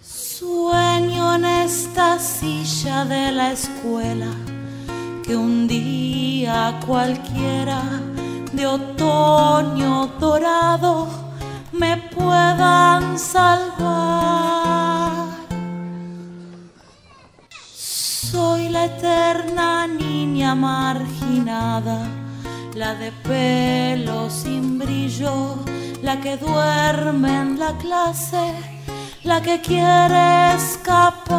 Sueño en esta silla de la escuela que un día cualquiera de otoño dorado me puedan salvar. Soy la eterna niña marginada, la de pelo sin brillo, la que duerme en la clase, la que quiere escapar.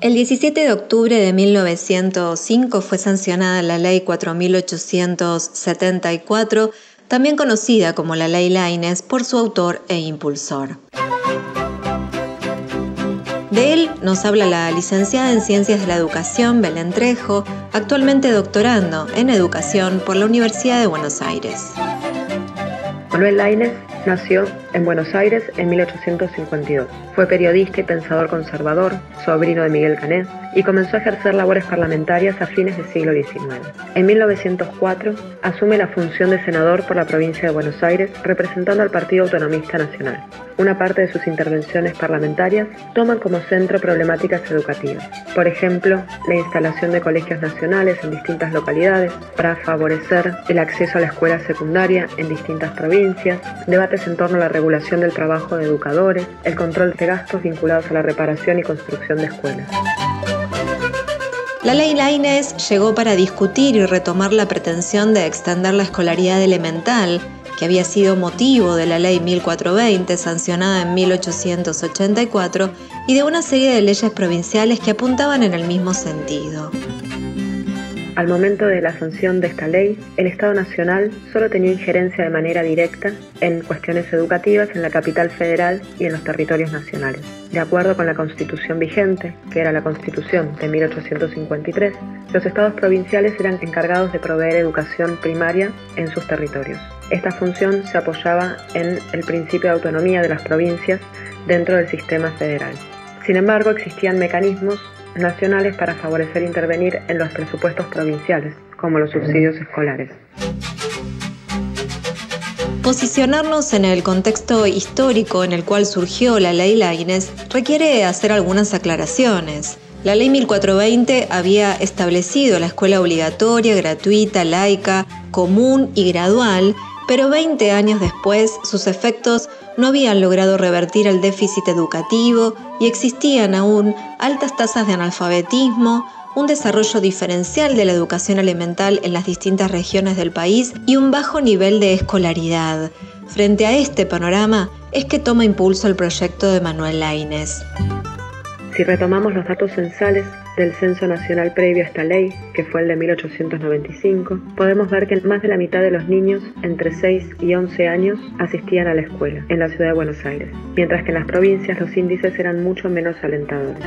El 17 de octubre de 1905 fue sancionada la Ley 4874, también conocida como la Ley Laines por su autor e impulsor. De él nos habla la licenciada en Ciencias de la Educación, Belén Trejo, actualmente doctorando en Educación por la Universidad de Buenos Aires. Manuel Laines nació en Buenos Aires en 1852. Fue periodista y pensador conservador, sobrino de Miguel Canet, y comenzó a ejercer labores parlamentarias a fines del siglo XIX. En 1904 asume la función de senador por la provincia de Buenos Aires, representando al Partido Autonomista Nacional. Una parte de sus intervenciones parlamentarias toman como centro problemáticas educativas. Por ejemplo, la instalación de colegios nacionales en distintas localidades para favorecer el acceso a la escuela secundaria en distintas provincias, debates en torno a la regulación del trabajo de educadores, el control de gastos vinculados a la reparación y construcción de escuelas. La ley Laines llegó para discutir y retomar la pretensión de extender la escolaridad elemental, que había sido motivo de la ley 1420 sancionada en 1884 y de una serie de leyes provinciales que apuntaban en el mismo sentido. Al momento de la sanción de esta ley, el Estado Nacional solo tenía injerencia de manera directa en cuestiones educativas en la capital federal y en los territorios nacionales. De acuerdo con la constitución vigente, que era la constitución de 1853, los estados provinciales eran encargados de proveer educación primaria en sus territorios. Esta función se apoyaba en el principio de autonomía de las provincias dentro del sistema federal. Sin embargo, existían mecanismos nacionales para favorecer intervenir en los presupuestos provinciales, como los subsidios escolares. Posicionarnos en el contexto histórico en el cual surgió la ley Laines requiere hacer algunas aclaraciones. La ley 1420 había establecido la escuela obligatoria, gratuita, laica, común y gradual, pero 20 años después sus efectos no habían logrado revertir el déficit educativo y existían aún altas tasas de analfabetismo, un desarrollo diferencial de la educación elemental en las distintas regiones del país y un bajo nivel de escolaridad. Frente a este panorama es que toma impulso el proyecto de Manuel Laines. Si retomamos los datos censales del censo nacional previo a esta ley, que fue el de 1895, podemos ver que más de la mitad de los niños entre 6 y 11 años asistían a la escuela en la ciudad de Buenos Aires, mientras que en las provincias los índices eran mucho menos alentadores.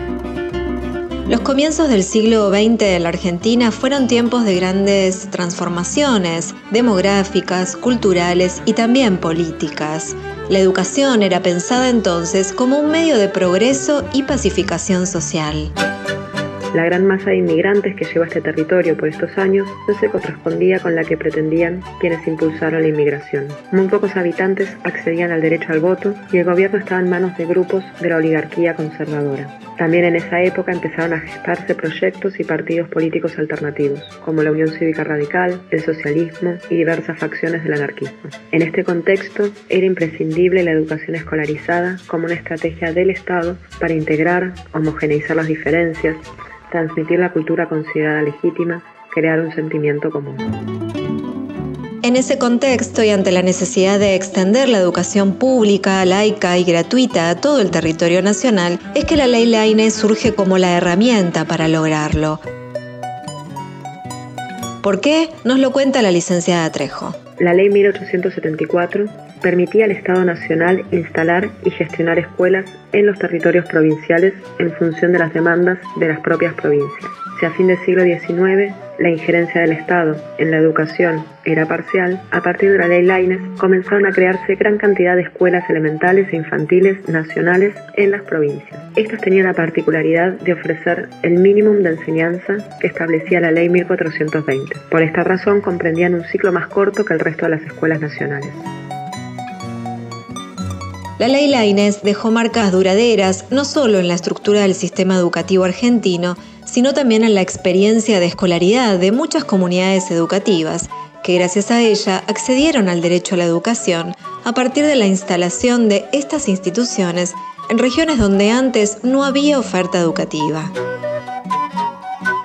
Los comienzos del siglo XX en la Argentina fueron tiempos de grandes transformaciones demográficas, culturales y también políticas. La educación era pensada entonces como un medio de progreso y pacificación social. La gran masa de inmigrantes que llegó a este territorio por estos años no se correspondía con la que pretendían quienes impulsaron la inmigración. Muy pocos habitantes accedían al derecho al voto y el gobierno estaba en manos de grupos de la oligarquía conservadora. También en esa época empezaron a gestarse proyectos y partidos políticos alternativos, como la Unión Cívica Radical, el socialismo y diversas facciones del anarquismo. En este contexto, era imprescindible la educación escolarizada como una estrategia del Estado para integrar, homogeneizar las diferencias, transmitir la cultura considerada legítima, crear un sentimiento común. En ese contexto y ante la necesidad de extender la educación pública, laica y gratuita a todo el territorio nacional, es que la ley LAINE surge como la herramienta para lograrlo. ¿Por qué? Nos lo cuenta la licenciada Trejo. La ley 1874 permitía al Estado Nacional instalar y gestionar escuelas en los territorios provinciales en función de las demandas de las propias provincias. Si a fin del siglo XIX la injerencia del Estado en la educación era parcial, a partir de la ley Laines comenzaron a crearse gran cantidad de escuelas elementales e infantiles nacionales en las provincias. Estas tenían la particularidad de ofrecer el mínimo de enseñanza que establecía la ley 1420. Por esta razón comprendían un ciclo más corto que el resto de las escuelas nacionales. La ley Laines dejó marcas duraderas no solo en la estructura del sistema educativo argentino, sino también en la experiencia de escolaridad de muchas comunidades educativas, que gracias a ella accedieron al derecho a la educación a partir de la instalación de estas instituciones en regiones donde antes no había oferta educativa.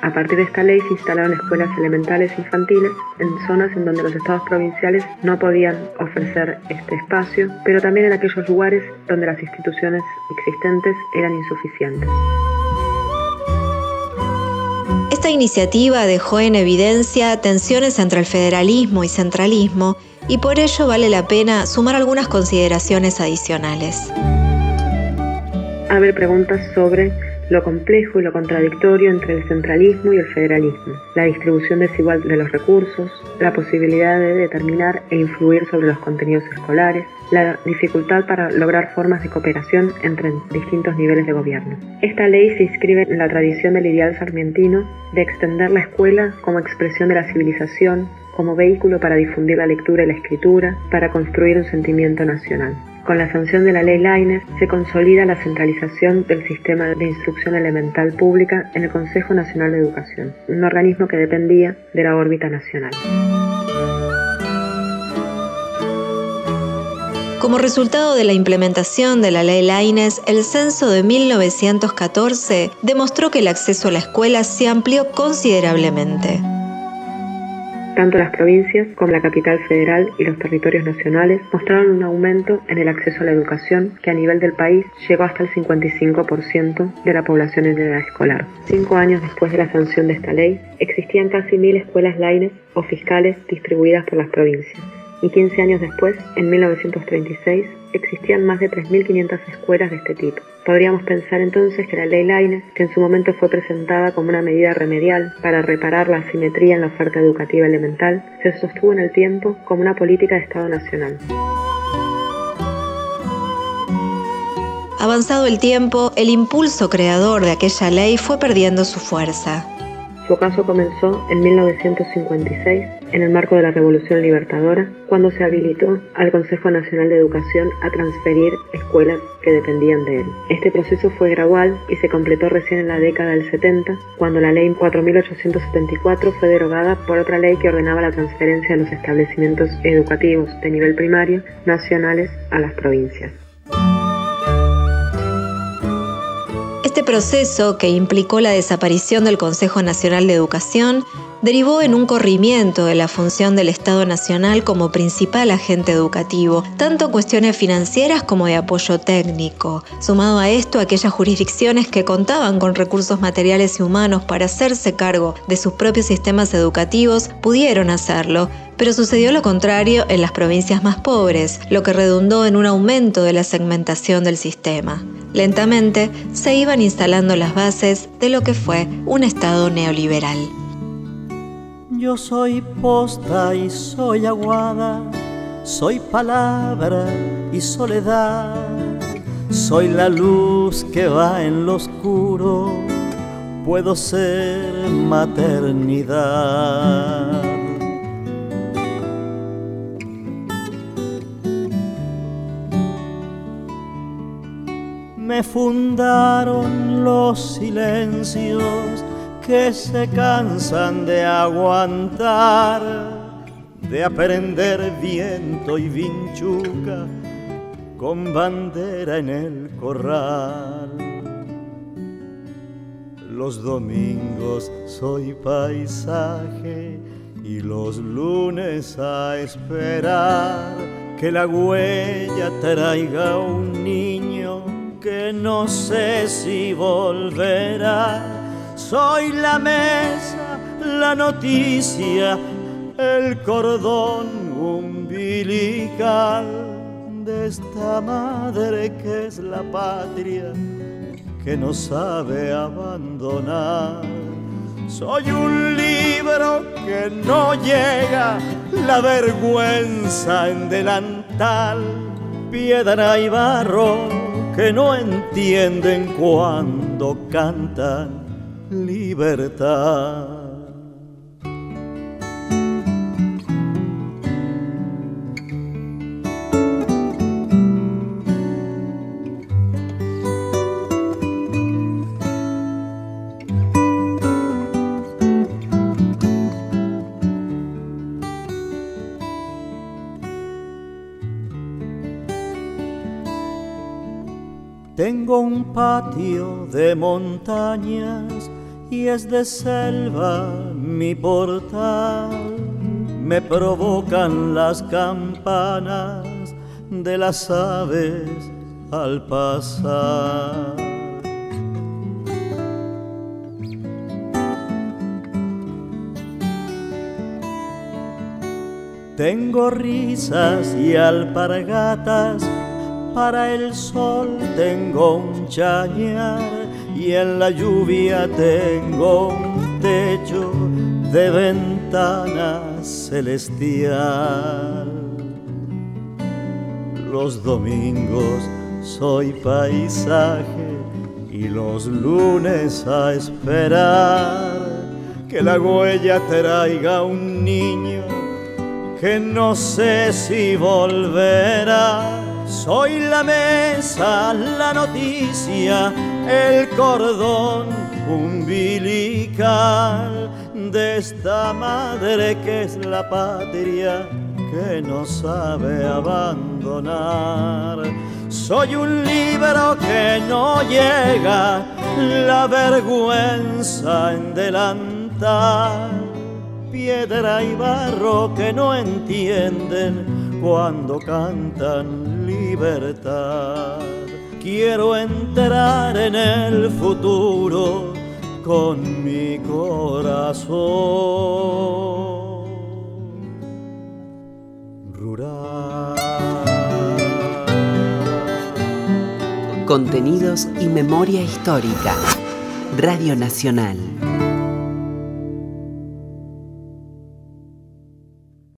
A partir de esta ley se instalaron escuelas elementales infantiles en zonas en donde los estados provinciales no podían ofrecer este espacio, pero también en aquellos lugares donde las instituciones existentes eran insuficientes. Esta iniciativa dejó en evidencia tensiones entre el federalismo y centralismo y por ello vale la pena sumar algunas consideraciones adicionales. A ver, preguntas sobre lo complejo y lo contradictorio entre el centralismo y el federalismo, la distribución desigual de los recursos, la posibilidad de determinar e influir sobre los contenidos escolares, la dificultad para lograr formas de cooperación entre distintos niveles de gobierno. Esta ley se inscribe en la tradición del ideal sarmientino de extender la escuela como expresión de la civilización, como vehículo para difundir la lectura y la escritura, para construir un sentimiento nacional. Con la sanción de la ley Laines se consolida la centralización del sistema de instrucción elemental pública en el Consejo Nacional de Educación, un organismo que dependía de la órbita nacional. Como resultado de la implementación de la ley Laines, el censo de 1914 demostró que el acceso a la escuela se amplió considerablemente. Tanto las provincias como la capital federal y los territorios nacionales mostraron un aumento en el acceso a la educación que a nivel del país llegó hasta el 55% de la población en edad escolar. Cinco años después de la sanción de esta ley, existían casi mil escuelas laines o fiscales distribuidas por las provincias y 15 años después, en 1936, existían más de 3.500 escuelas de este tipo. Podríamos pensar entonces que la ley Laines, que en su momento fue presentada como una medida remedial para reparar la asimetría en la oferta educativa elemental, se sostuvo en el tiempo como una política de Estado nacional. Avanzado el tiempo, el impulso creador de aquella ley fue perdiendo su fuerza. Su caso comenzó en 1956, en el marco de la Revolución Libertadora, cuando se habilitó al Consejo Nacional de Educación a transferir escuelas que dependían de él. Este proceso fue gradual y se completó recién en la década del 70, cuando la Ley 4874 fue derogada por otra ley que ordenaba la transferencia de los establecimientos educativos de nivel primario nacionales a las provincias. Este proceso, que implicó la desaparición del Consejo Nacional de Educación, derivó en un corrimiento de la función del Estado Nacional como principal agente educativo, tanto cuestiones financieras como de apoyo técnico. Sumado a esto, aquellas jurisdicciones que contaban con recursos materiales y humanos para hacerse cargo de sus propios sistemas educativos pudieron hacerlo, pero sucedió lo contrario en las provincias más pobres, lo que redundó en un aumento de la segmentación del sistema. Lentamente se iban instalando las bases de lo que fue un Estado neoliberal. Yo soy posta y soy aguada, soy palabra y soledad, soy la luz que va en lo oscuro, puedo ser maternidad. me fundaron los silencios que se cansan de aguantar, de aprender viento y vinchuca con bandera en el corral. Los domingos soy paisaje y los lunes a esperar que la huella traiga un niño que no sé si volverá. Soy la mesa, la noticia, el cordón umbilical de esta madre que es la patria que no sabe abandonar. Soy un libro que no llega, la vergüenza en delantal, piedra y barro que no entienden cuando cantan libertad. Tengo un patio de montañas y es de selva mi portal. Me provocan las campanas de las aves al pasar. Tengo risas y alpargatas, para el sol tengo un chañar y en la lluvia tengo un techo de ventana celestial. Los domingos soy paisaje y los lunes a esperar que la huella traiga un niño que no sé si volverá. Soy la mesa, la noticia, el cordón umbilical de esta madre que es la patria que no sabe abandonar. Soy un libro que no llega la vergüenza en delantal, piedra y barro que no entienden cuando cantan libertad. Quiero entrar en el futuro con mi corazón. Contenidos y memoria histórica. Radio Nacional.